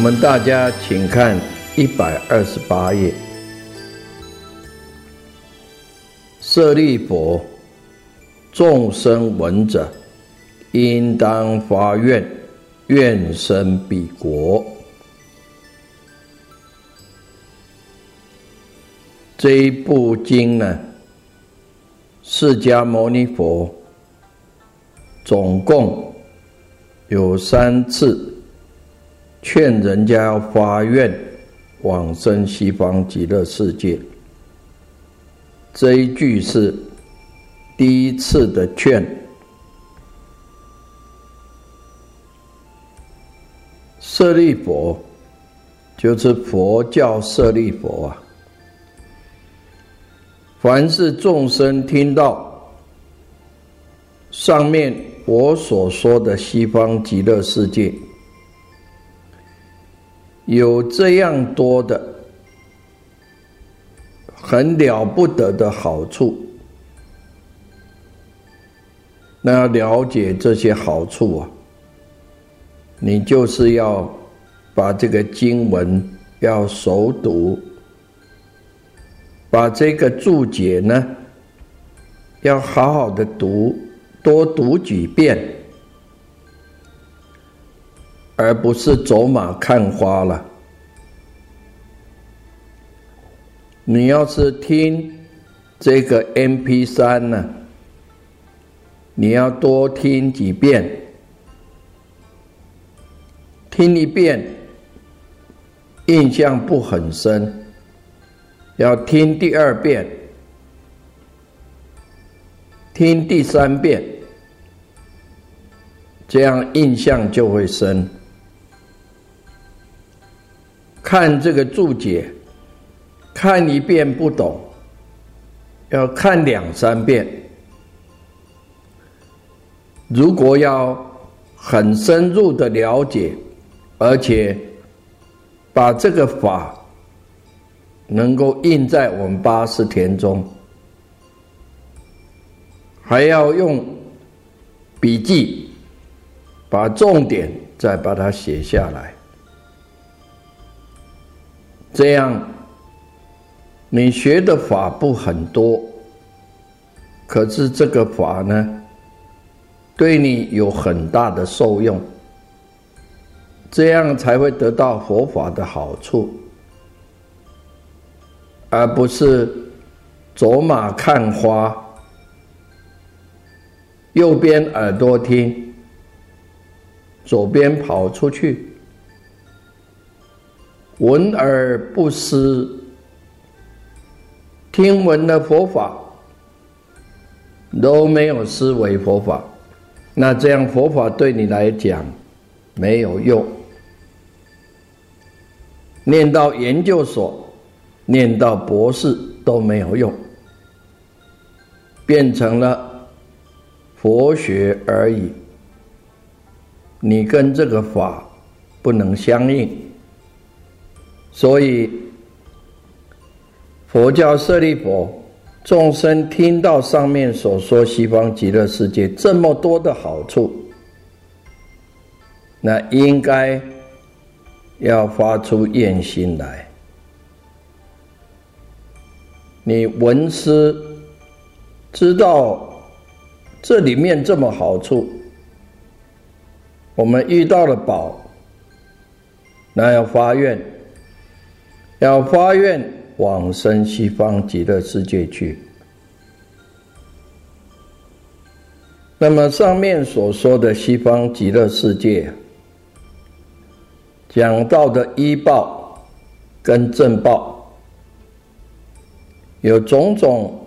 我们大家请看一百二十八页。舍利佛，众生闻者，应当发愿，愿生彼国。这一部经呢，释迦牟尼佛总共有三次。劝人家发愿往生西方极乐世界，这一句是第一次的劝。舍利佛就是佛教舍利佛啊，凡是众生听到上面我所说的西方极乐世界。有这样多的很了不得的好处，那要了解这些好处啊，你就是要把这个经文要熟读，把这个注解呢要好好的读，多读几遍。而不是走马看花了。你要是听这个 M P 三呢，你要多听几遍，听一遍印象不很深，要听第二遍，听第三遍，这样印象就会深。看这个注解，看一遍不懂，要看两三遍。如果要很深入的了解，而且把这个法能够印在我们八识田中，还要用笔记把重点再把它写下来。这样，你学的法不很多，可是这个法呢，对你有很大的受用，这样才会得到佛法的好处，而不是走马看花，右边耳朵听，左边跑出去。闻而不思，听闻的佛法都没有思维佛法，那这样佛法对你来讲没有用。念到研究所，念到博士都没有用，变成了佛学而已。你跟这个法不能相应。所以，佛教舍利佛众生听到上面所说西方极乐世界这么多的好处，那应该要发出愿心来。你闻思知道这里面这么好处，我们遇到了宝，那要发愿，要发愿往生西方极乐世界去。那么上面所说的西方极乐世界，讲到的医报跟正报，有种种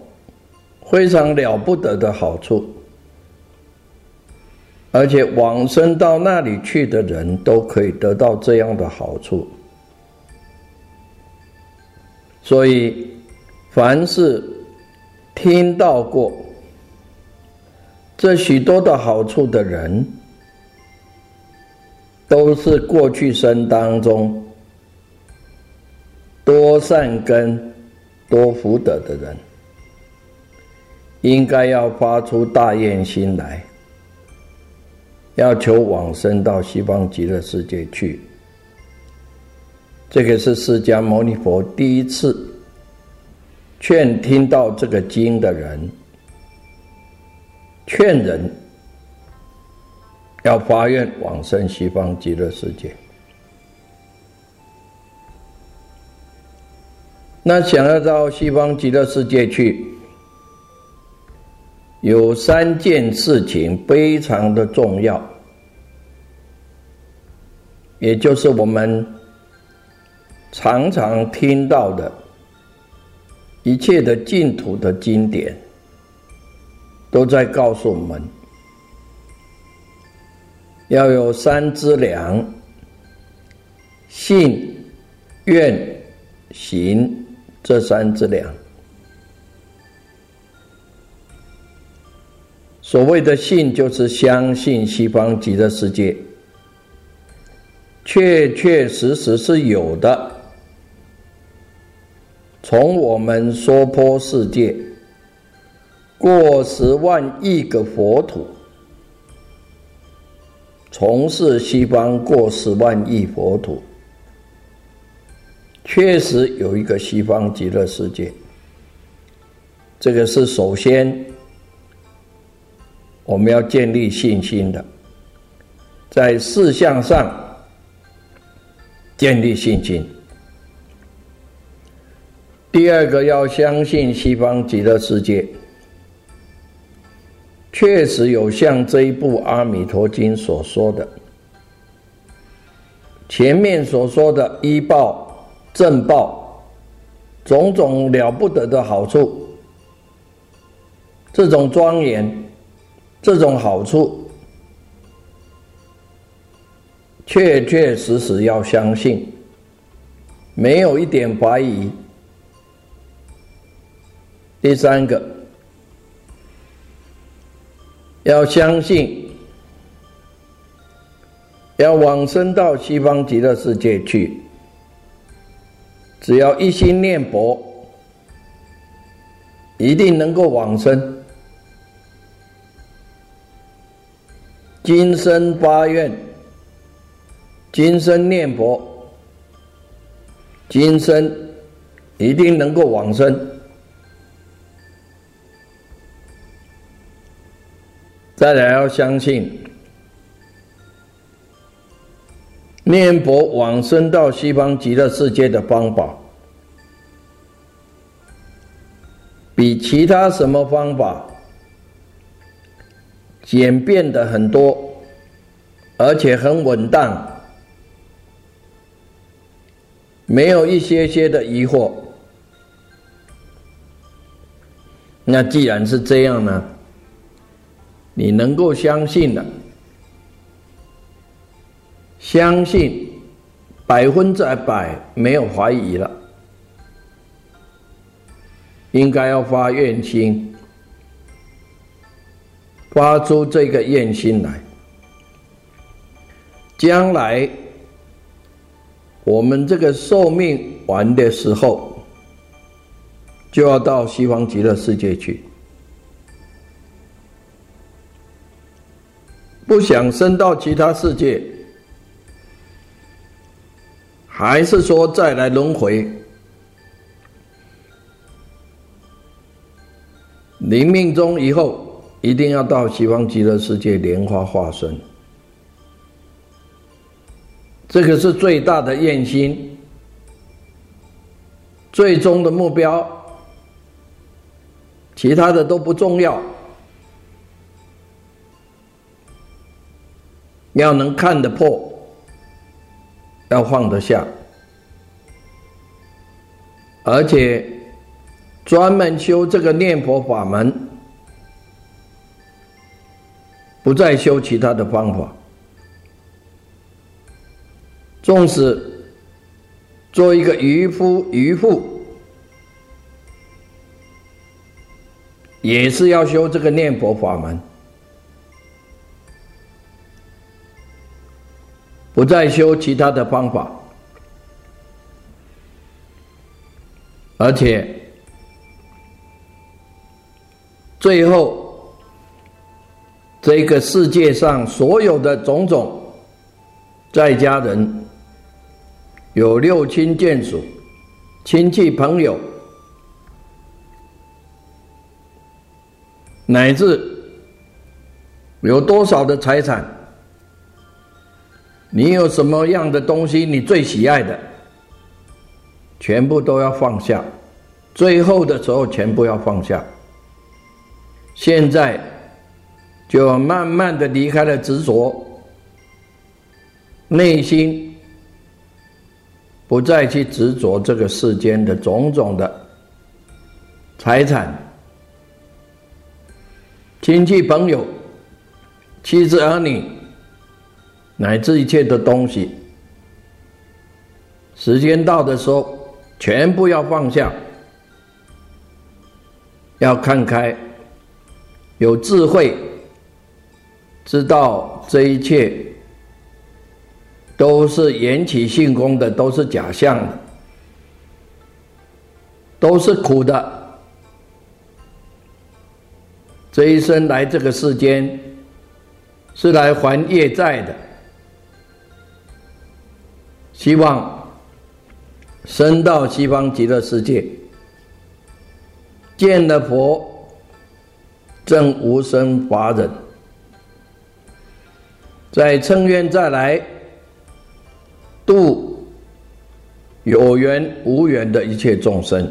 非常了不得的好处。而且往生到那里去的人都可以得到这样的好处，所以凡是听到过这许多的好处的人，都是过去生当中多善根、多福德的人，应该要发出大愿心来。要求往生到西方极乐世界去，这个是释迦牟尼佛第一次劝听到这个经的人，劝人要发愿往生西方极乐世界。那想要到西方极乐世界去。有三件事情非常的重要，也就是我们常常听到的一切的净土的经典，都在告诉我们要有三资粮：信、愿、行这三资粮。所谓的信，就是相信西方极乐世界确确实实是有的。从我们娑婆世界过十万亿个佛土，从事西方过十万亿佛土，确实有一个西方极乐世界。这个是首先。我们要建立信心的，在事项上建立信心。第二个要相信西方极乐世界确实有像这一部《阿弥陀经》所说的，前面所说的医报、正报，种种了不得的好处，这种庄严。这种好处，确确实实要相信，没有一点怀疑。第三个，要相信，要往生到西方极乐世界去，只要一心念佛，一定能够往生。今生发愿，今生念佛，今生一定能够往生。再来要相信，念佛往生到西方极乐世界的方法，比其他什么方法？简便的很多，而且很稳当，没有一些些的疑惑。那既然是这样呢，你能够相信的，相信百分之百没有怀疑了，应该要发愿心。发出这个愿心来，将来我们这个寿命完的时候，就要到西方极乐世界去，不想升到其他世界，还是说再来轮回？临命终以后。一定要到西方极乐世界莲花化身，这个是最大的愿心，最终的目标，其他的都不重要。要能看得破，要放得下，而且专门修这个念佛法门，不再修其他的方法。纵使做一个渔夫渔妇，也是要修这个念佛法门。不再修其他的方法，而且最后这个世界上所有的种种在家人，有六亲眷属、亲戚朋友，乃至有多少的财产。你有什么样的东西你最喜爱的，全部都要放下，最后的时候全部要放下。现在就慢慢的离开了执着，内心不再去执着这个世间的种种的财产、亲戚朋友、妻子儿女。乃至一切的东西，时间到的时候，全部要放下，要看开，有智慧，知道这一切都是缘起性空的，都是假象的，都是苦的。这一生来这个世间，是来还业债的。希望升到西方极乐世界，见了佛，正无生法忍，再称愿再来度有缘无缘的一切众生。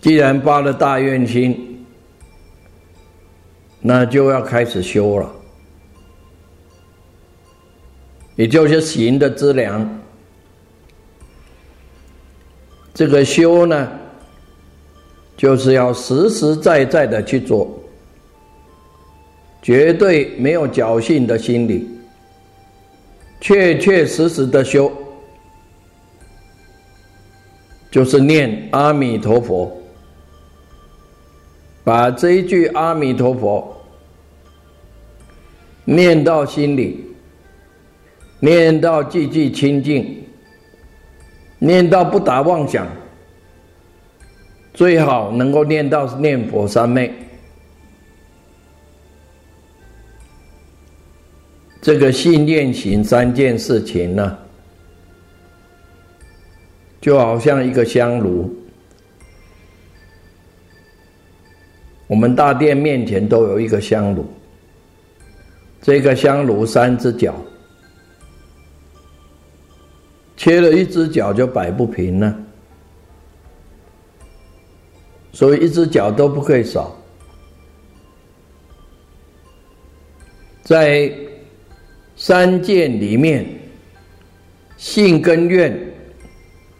既然发了大愿心，那就要开始修了。也就是行的资粮，这个修呢，就是要实实在在的去做，绝对没有侥幸的心理，确确实实的修，就是念阿弥陀佛，把这一句阿弥陀佛念到心里。念到句句清净，念到不打妄想，最好能够念到念佛三昧。这个信念行三件事情呢，就好像一个香炉，我们大殿面前都有一个香炉，这个香炉三只脚。缺了一只脚就摆不平了，所以一只脚都不可以少。在三界里面，信跟愿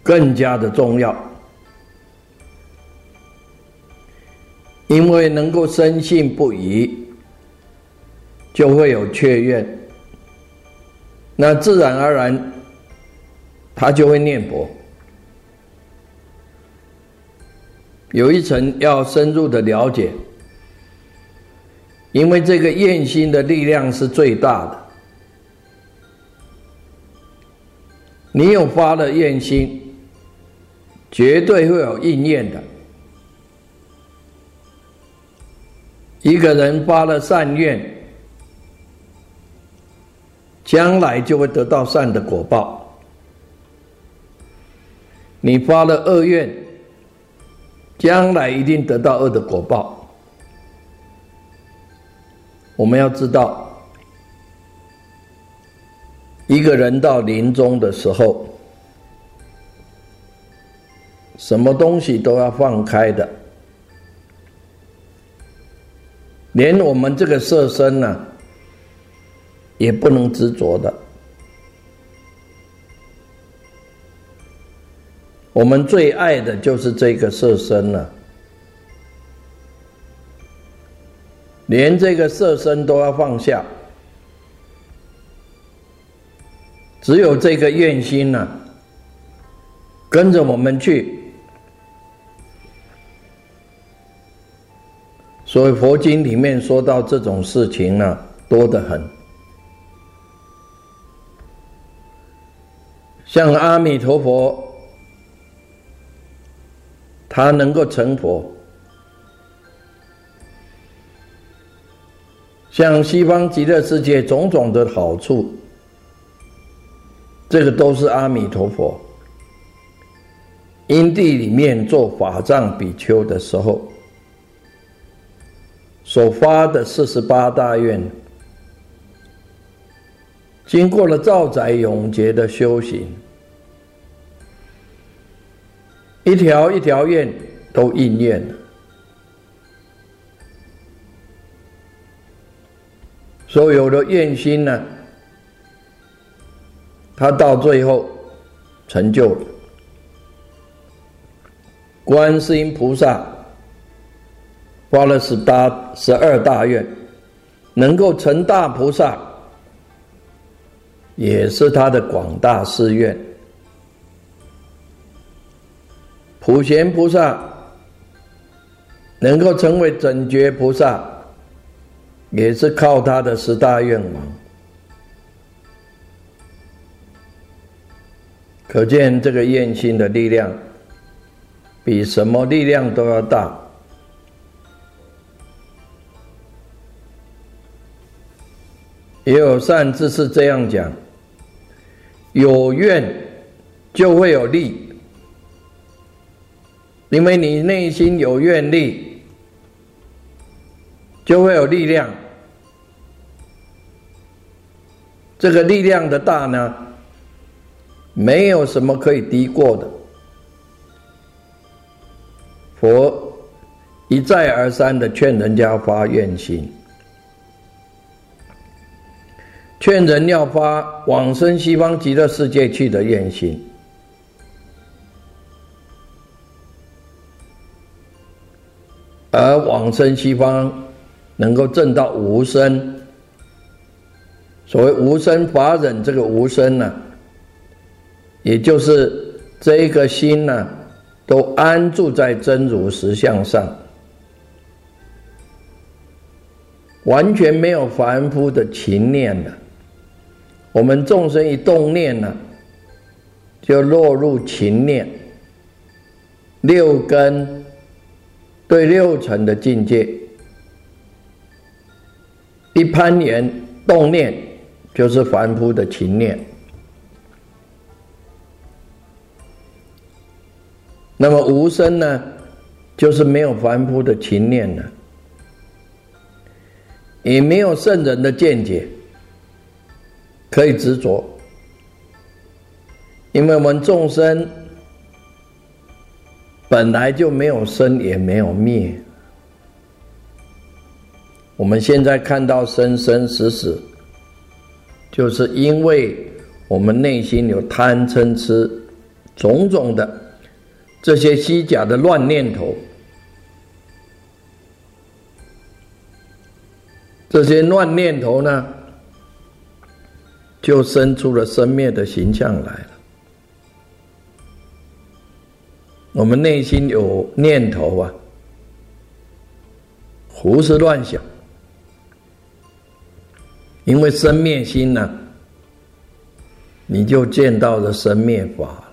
更加的重要，因为能够深信不疑，就会有确愿，那自然而然。他就会念佛，有一层要深入的了解，因为这个愿心的力量是最大的。你有发了愿心，绝对会有应验的。一个人发了善愿，将来就会得到善的果报。你发了恶愿，将来一定得到恶的果报。我们要知道，一个人到临终的时候，什么东西都要放开的，连我们这个色身呢，也不能执着的。我们最爱的就是这个色身了，连这个色身都要放下，只有这个愿心呢，跟着我们去。所以佛经里面说到这种事情呢，多得很，像阿弥陀佛。他能够成佛，像西方极乐世界种种的好处，这个都是阿弥陀佛。因地里面做法藏比丘的时候，所发的四十八大愿，经过了造载永劫的修行。一条一条愿都应验了，所有的愿心呢，他到最后成就了。观世音菩萨发了十八、十二大愿，能够成大菩萨，也是他的广大誓愿。普贤菩萨能够成为整觉菩萨，也是靠他的十大愿望。可见这个愿心的力量，比什么力量都要大。也有善知识这样讲：有愿就会有力。因为你内心有愿力，就会有力量。这个力量的大呢，没有什么可以敌过的。佛一再而三的劝人家发愿心，劝人要发往生西方极乐世界去的愿心。而往生西方，能够证到无生。所谓无生法忍，这个无生呢，也就是这一个心呢，都安住在真如实相上，完全没有凡夫的情念了。我们众生一动念呢，就落入情念，六根。对六尘的境界，一攀岩动念，就是凡夫的情念。那么无声呢，就是没有凡夫的情念了，也没有圣人的见解可以执着，因为我们众生。本来就没有生，也没有灭。我们现在看到生生死死，就是因为我们内心有贪嗔痴种种的这些虚假的乱念头，这些乱念头呢，就生出了生灭的形象来了。我们内心有念头啊，胡思乱想，因为生灭心呢，你就见到了生灭法了。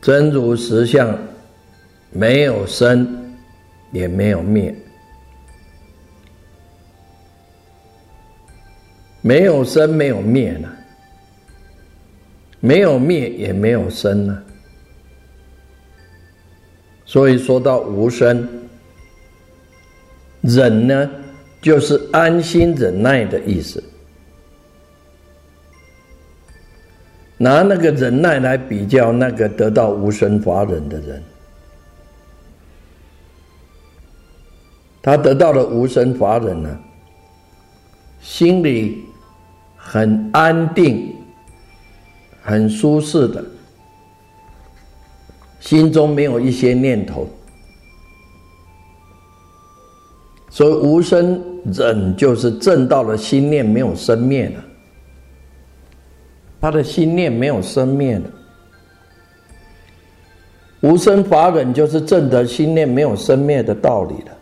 真如实相，没有生，也没有灭，没有生，没有灭呢。没有灭也没有生呢，所以说到无生，忍呢，就是安心忍耐的意思。拿那个忍耐来比较那个得到无生法忍的人，他得到了无生法忍呢，心里很安定、很舒适的，心中没有一些念头，所以无生忍就是正到了心念没有生灭了。他的心念没有生灭的，无生法忍就是正得心念没有生灭的道理了。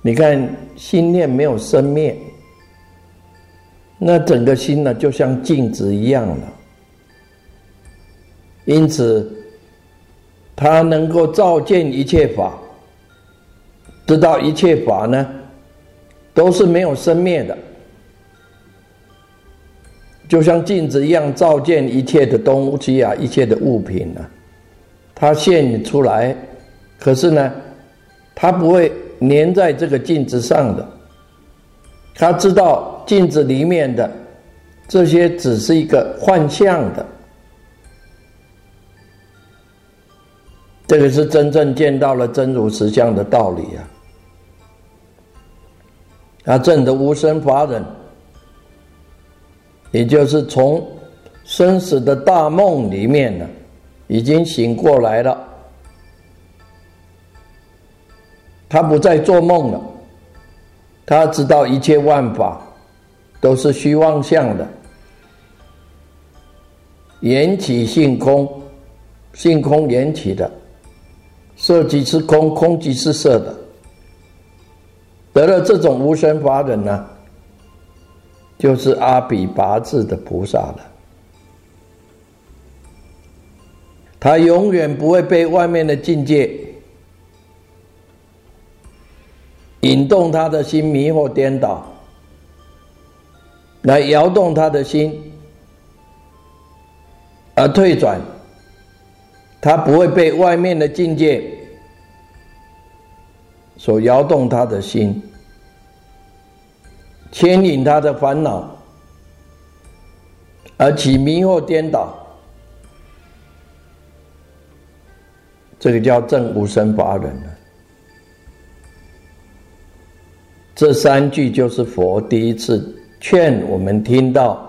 你看心念没有生灭，那整个心呢就像镜子一样了。因此，他能够照见一切法，知道一切法呢都是没有生灭的。就像镜子一样照见一切的东西啊，一切的物品啊，它现出来，可是呢，它不会粘在这个镜子上的。他知道镜子里面的这些只是一个幻象的，这个是真正见到了真如实相的道理啊。他证的无生法忍。也就是从生死的大梦里面呢，已经醒过来了。他不再做梦了，他知道一切万法都是虚妄相的，缘起性空，性空缘起的，色即是空，空即是色的。得了这种无生法忍呢？就是阿比拔智的菩萨了，他永远不会被外面的境界引动他的心，迷惑颠倒，来摇动他的心而退转。他不会被外面的境界所摇动他的心。牵引他的烦恼，而起迷惑颠倒，这个叫正无生法忍这三句就是佛第一次劝我们听到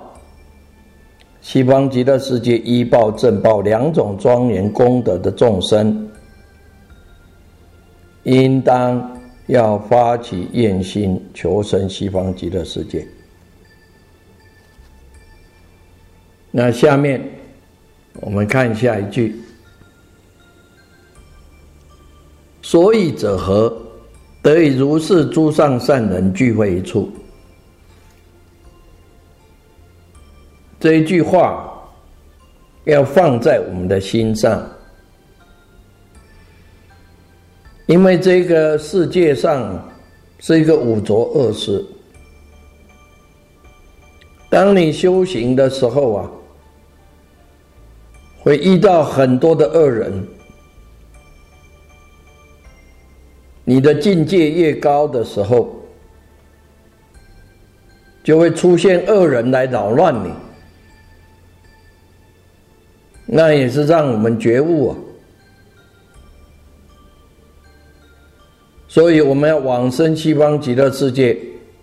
西方极乐世界依报正报两种庄严功德的众生，应当。要发起愿心，求生西方极乐世界。那下面我们看下一句：所以者何？得以如是诸上善人聚会一处。这一句话要放在我们的心上。因为这个世界上是一个五浊恶世，当你修行的时候啊，会遇到很多的恶人。你的境界越高的时候，就会出现恶人来扰乱你，那也是让我们觉悟啊。所以我们要往生西方极乐世界，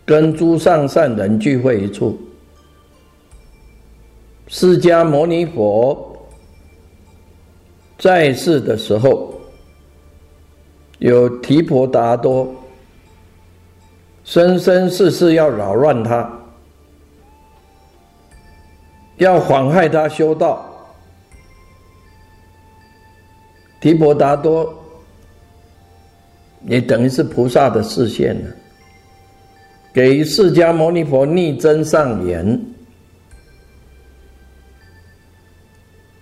跟诸上善人聚会一处。释迦牟尼佛在世的时候，有提婆达多，生生世世要扰乱他，要妨害他修道。提婆达多。也等于是菩萨的视线了，给释迦牟尼佛逆增上言。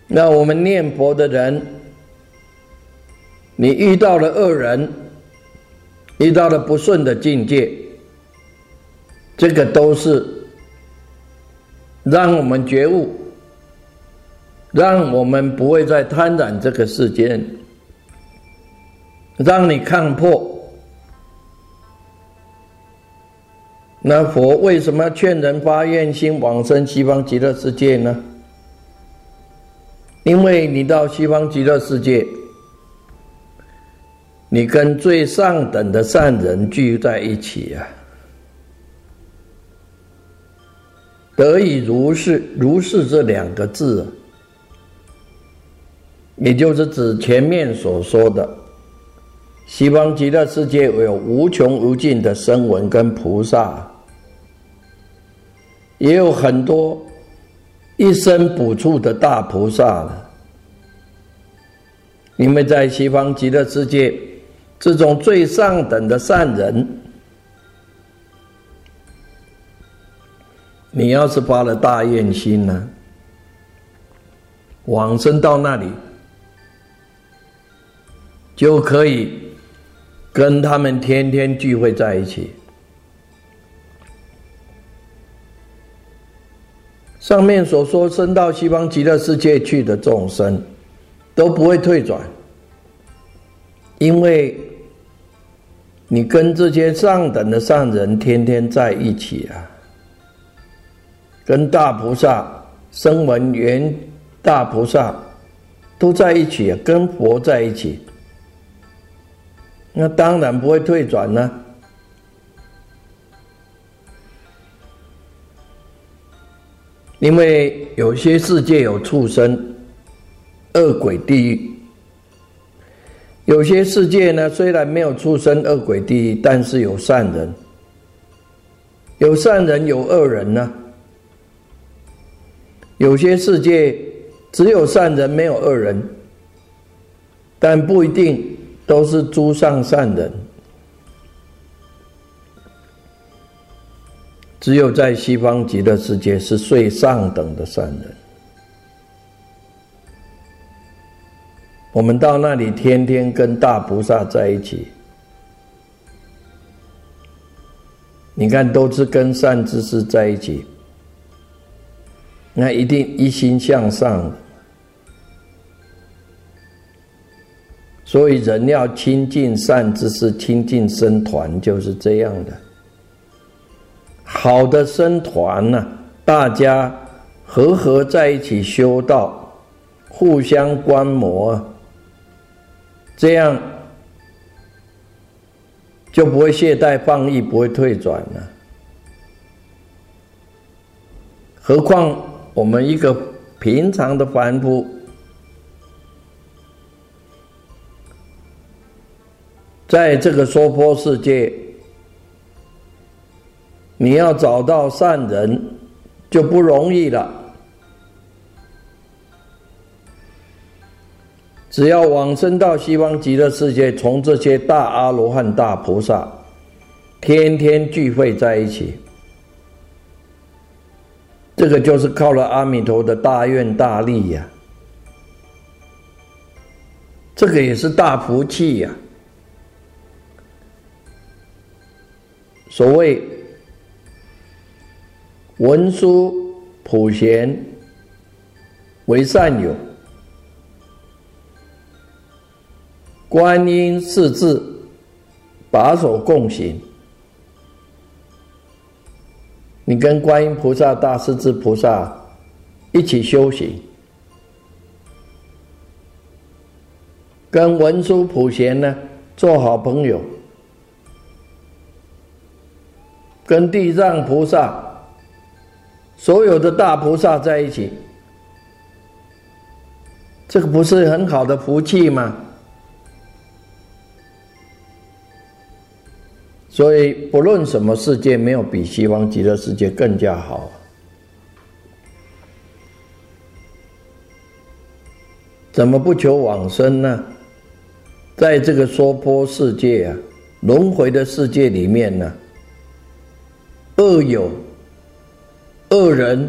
那我们念佛的人，你遇到了恶人，遇到了不顺的境界，这个都是让我们觉悟，让我们不会再贪婪这个世间。让你看破。那佛为什么劝人发愿心往生西方极乐世界呢？因为你到西方极乐世界，你跟最上等的善人聚在一起啊，得以如是如是这两个字，也就是指前面所说的西方极乐世界有无穷无尽的声闻跟菩萨，也有很多。一生补处的大菩萨了，因为在西方极乐世界，这种最上等的善人，你要是发了大愿心呢，往生到那里，就可以跟他们天天聚会在一起。上面所说，升到西方极乐世界去的众生，都不会退转，因为你跟这些上等的上人天天在一起啊，跟大菩萨、声闻缘大菩萨都在一起，跟佛在一起，那当然不会退转呢。因为有些世界有畜生、恶鬼、地狱；有些世界呢，虽然没有出生、恶鬼、地狱，但是有善人，有善人有恶人呢。有些世界只有善人没有恶人，但不一定都是诸上善人。只有在西方极乐世界是最上等的善人。我们到那里天天跟大菩萨在一起，你看都是跟善知识在一起，那一定一心向上。所以人要亲近善知识，亲近僧团，就是这样的。好的僧团呢，大家和合在一起修道，互相观摩，这样就不会懈怠放逸，不会退转了。何况我们一个平常的凡夫，在这个娑婆世界。你要找到善人就不容易了。只要往生到西方极乐世界，从这些大阿罗汉、大菩萨天天聚会在一起，这个就是靠了阿弥陀的大愿大力呀。这个也是大福气呀。所谓。文殊普贤为善友，观音四字把手共行。你跟观音菩萨、大势至菩萨一起修行，跟文殊普贤呢做好朋友，跟地藏菩萨。所有的大菩萨在一起，这个不是很好的福气吗？所以不论什么世界，没有比西方极乐世界更加好。怎么不求往生呢？在这个娑婆世界啊，轮回的世界里面呢，恶有。恶人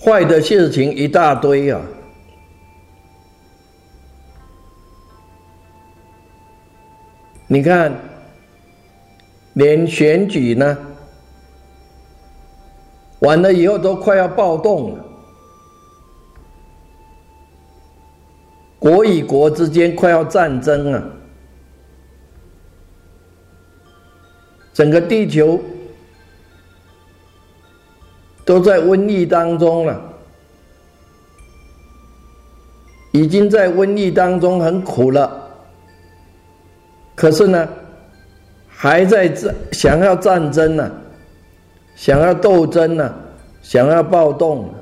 坏的事情一大堆啊！你看，连选举呢，完了以后都快要暴动了。国与国之间快要战争了，整个地球都在瘟疫当中了，已经在瘟疫当中很苦了，可是呢，还在战，想要战争呢，想要斗争呢，想要暴动。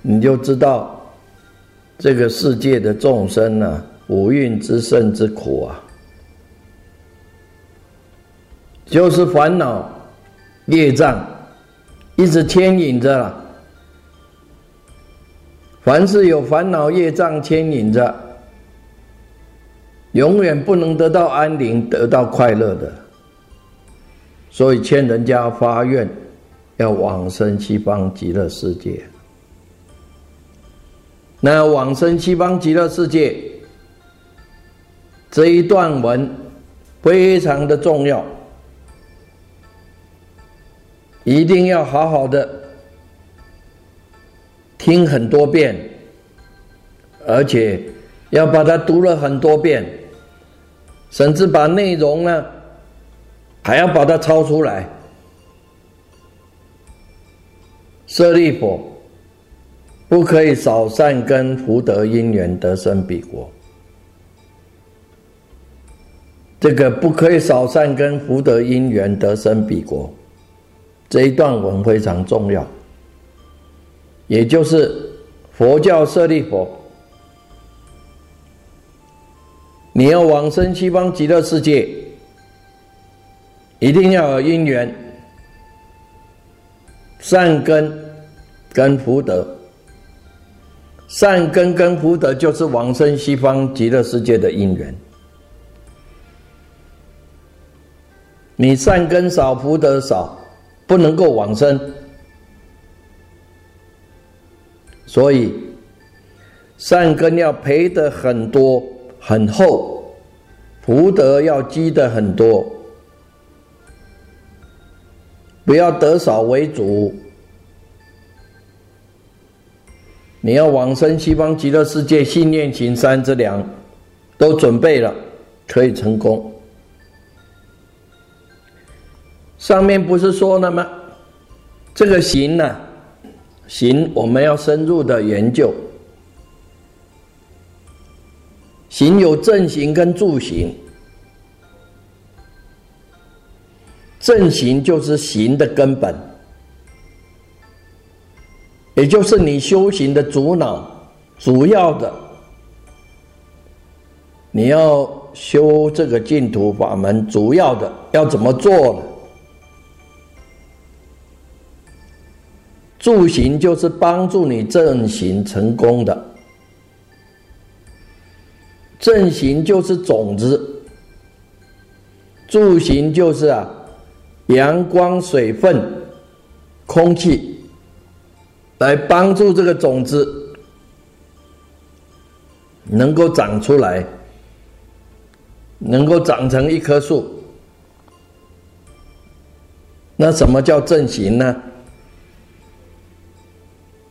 你就知道这个世界的众生呢，五蕴之胜之苦啊，就是烦恼、业障一直牵引着。凡是有烦恼业障牵引着，永远不能得到安宁、得到快乐的。所以，劝人家发愿，要往生西方极乐世界。那往生西方极乐世界这一段文非常的重要，一定要好好的听很多遍，而且要把它读了很多遍，甚至把内容呢还要把它抄出来。舍利佛。不可以少善根福德因缘得生彼国。这个不可以少善根福德因缘得生彼国，这一段文非常重要。也就是佛教舍利佛，你要往生西方极乐世界，一定要有因缘、善根跟福德。善根跟福德就是往生西方极乐世界的因缘。你善根少，福德少，不能够往生。所以，善根要培的很多很厚，福德要积的很多，不要得少为主。你要往生西方极乐世界，信念行三之粮都准备了，可以成功。上面不是说了吗？这个行呢，行我们要深入的研究。行有正行跟助行，正行就是行的根本。也就是你修行的主脑，主要的，你要修这个净土法门，主要的要怎么做呢？助行就是帮助你正行成功的，正行就是种子，助行就是啊，阳光、水分、空气。来帮助这个种子能够长出来，能够长成一棵树。那什么叫正行呢？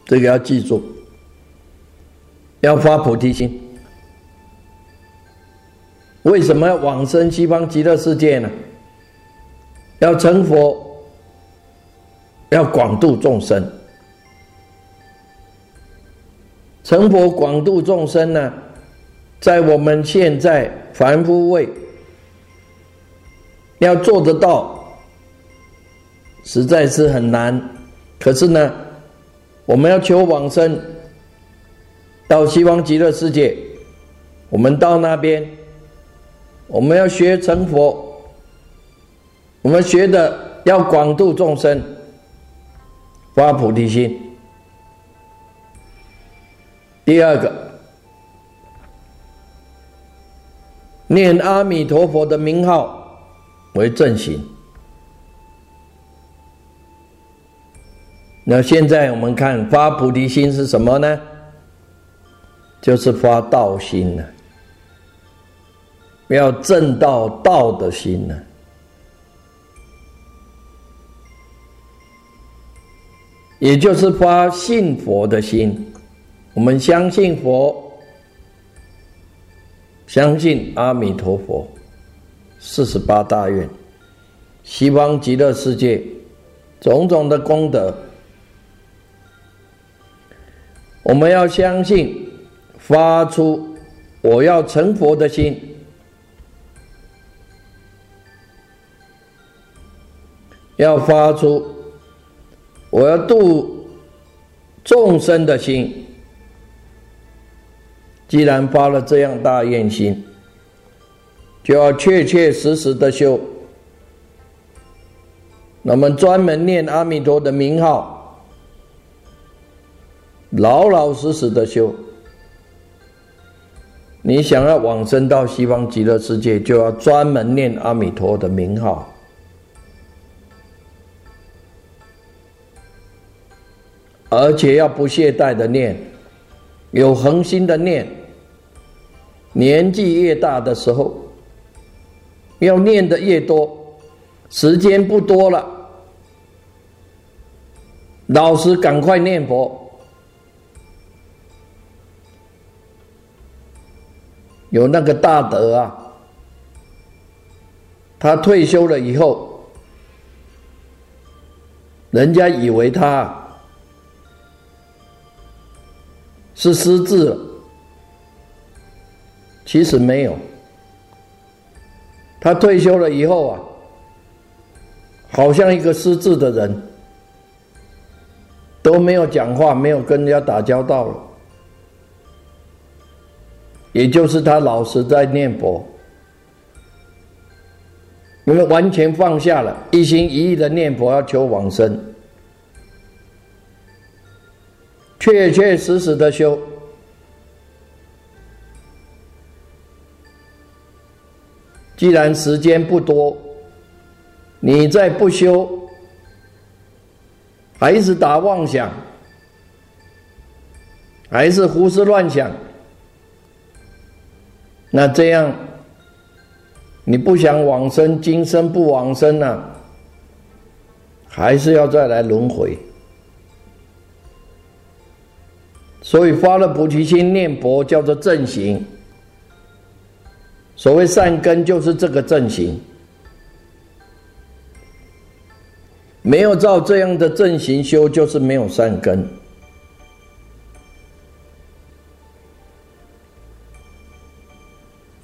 这个要记住，要发菩提心。为什么要往生西方极乐世界呢？要成佛，要广度众生。成佛广度众生呢，在我们现在凡夫位要做得到，实在是很难。可是呢，我们要求往生到西方极乐世界，我们到那边，我们要学成佛，我们学的要广度众生，发菩提心。第二个，念阿弥陀佛的名号为正行。那现在我们看发菩提心是什么呢？就是发道心呢，要正道道的心呢。也就是发信佛的心。我们相信佛，相信阿弥陀佛，四十八大愿，西方极乐世界种种的功德，我们要相信，发出我要成佛的心。要发出我要度众生的心，既然发了这样大愿心，就要确确实实的修。那么专门念阿弥陀的名号，老老实实的修。你想要往生到西方极乐世界，就要专门念阿弥陀的名号。而且要不懈怠的念，有恒心的念。年纪越大的时候，要念的越多，时间不多了，老师赶快念佛。有那个大德啊，他退休了以后，人家以为他。是失智了，其实没有。他退休了以后啊，好像一个失智的人，都没有讲话，没有跟人家打交道了。也就是他老实在念佛，因为完全放下了，一心一意的念佛，要求往生。确确实实的修，既然时间不多，你再不修，还是打妄想，还是胡思乱想，那这样，你不想往生，今生不往生呢，还是要再来轮回。所以发了菩提心念佛叫做正行。所谓善根就是这个正行，没有照这样的正行修，就是没有善根。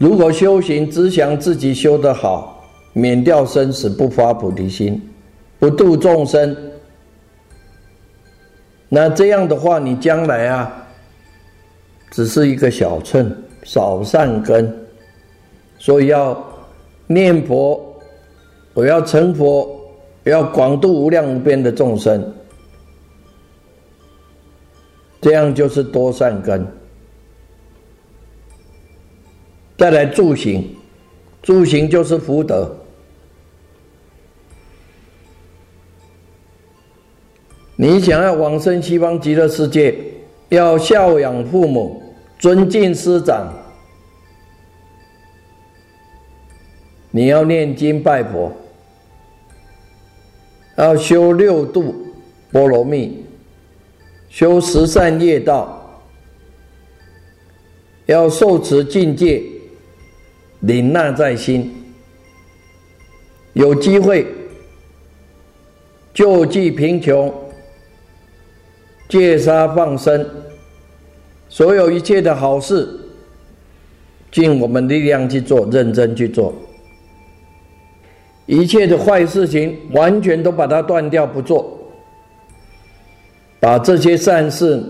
如果修行只想自己修得好，免掉生死，不发菩提心，不度众生。那这样的话，你将来啊，只是一个小乘，少善根，所以要念佛，我要成佛，我要广度无量无边的众生，这样就是多善根。再来助行，助行就是福德。你想要往生西方极乐世界，要孝养父母，尊敬师长，你要念经拜佛，要修六度波罗蜜，修十善业道，要受持境界，领纳在心，有机会救济贫穷。戒杀放生，所有一切的好事，尽我们力量去做，认真去做；一切的坏事情，完全都把它断掉不做，把这些善事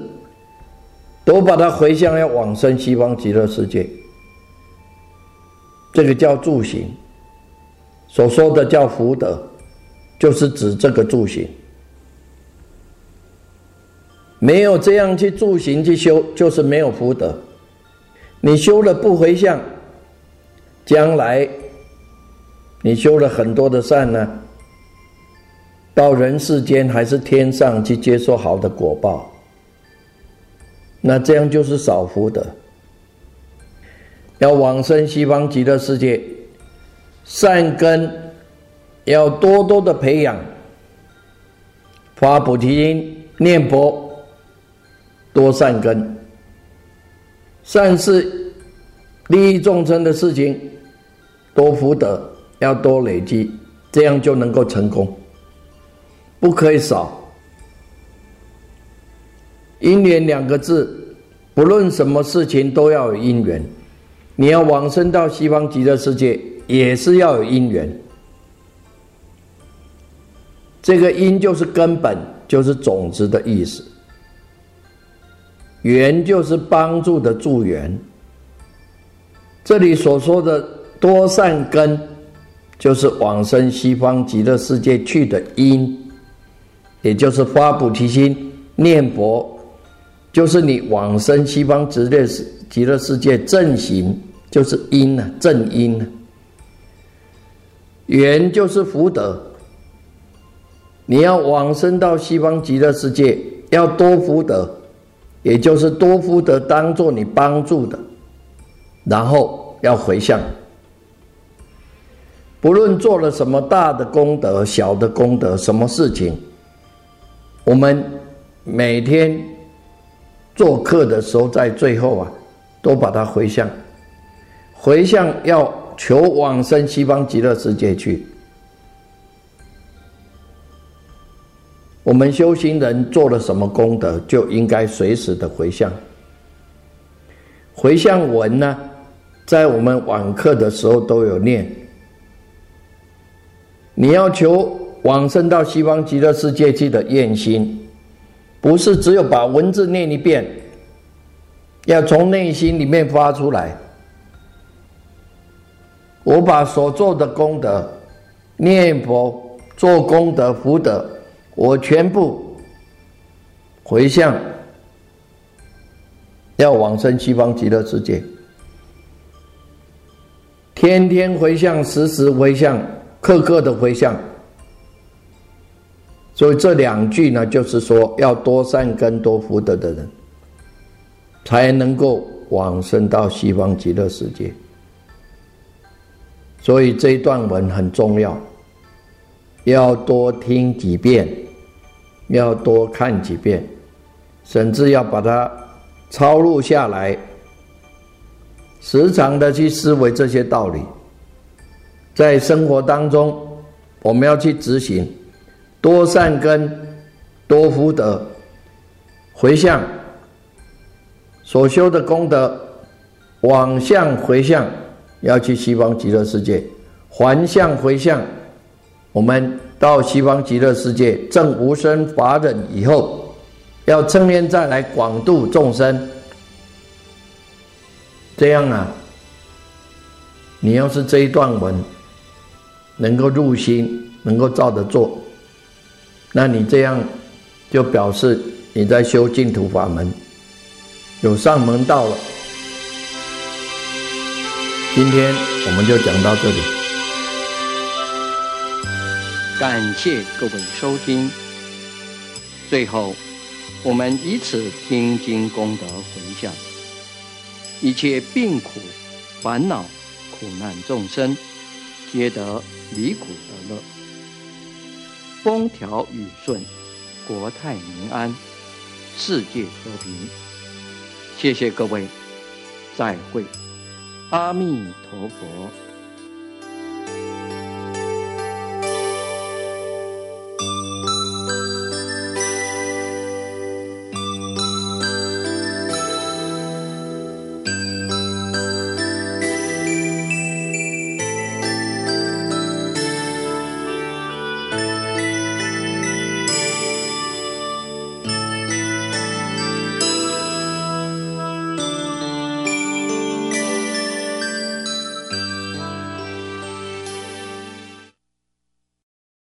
都把它回向要往生西方极乐世界。这个叫助行，所说的叫福德，就是指这个助行。没有这样去助行去修，就是没有福德。你修了不回向，将来你修了很多的善呢，到人世间还是天上去接受好的果报，那这样就是少福德。要往生西方极乐世界，善根要多多的培养，发菩提心。念佛，多善根，善事利益众生的事情，多福德要多累积，这样就能够成功，不可以少。因缘两个字，不论什么事情都要有因缘。你要往生到西方极乐世界，也是要有因缘。这个因就是根本，就是种子的意思。缘就是帮助的助缘。这里所说的多善根，就是往生西方极乐世界去的因，也就是发菩提心、念佛，就是你往生西方极乐世极乐世界正行，就是因呢，正因呢。缘就是福德。你要往生到西方极乐世界，要多福德，也就是多福德当做你帮助的，然后要回向。不论做了什么大的功德、小的功德，什么事情，我们每天做客的时候，在最后啊，都把它回向，回向要求往生西方极乐世界去。我们修行人做了什么功德，就应该随时的回向。回向文呢，在我们晚课的时候都有念。你要求往生到西方极乐世界去的愿心，不是只有把文字念一遍，要从内心里面发出来。我把所做的功德，念佛做功德福德。我全部回向，要往生西方极乐世界，天天回向，时时回向，刻刻的回向。所以这两句呢，就是说要多善根、多福德的人，才能够往生到西方极乐世界。所以这一段文很重要。要多听几遍，要多看几遍，甚至要把它抄录下来，时常的去思维这些道理，在生活当中，我们要去执行，多善根，多福德，回向所修的功德，往向回向，要去西方极乐世界，还向回向。我们到西方极乐世界证无生法忍以后，要正念再来广度众生。这样啊，你要是这一段文能够入心，能够照着做，那你这样就表示你在修净土法门，有上门道了。今天我们就讲到这里。感谢各位收听。最后，我们以此听经功德回向，一切病苦、烦恼、苦难众生，皆得离苦得乐，风调雨顺，国泰民安，世界和平。谢谢各位，再会，阿弥陀佛。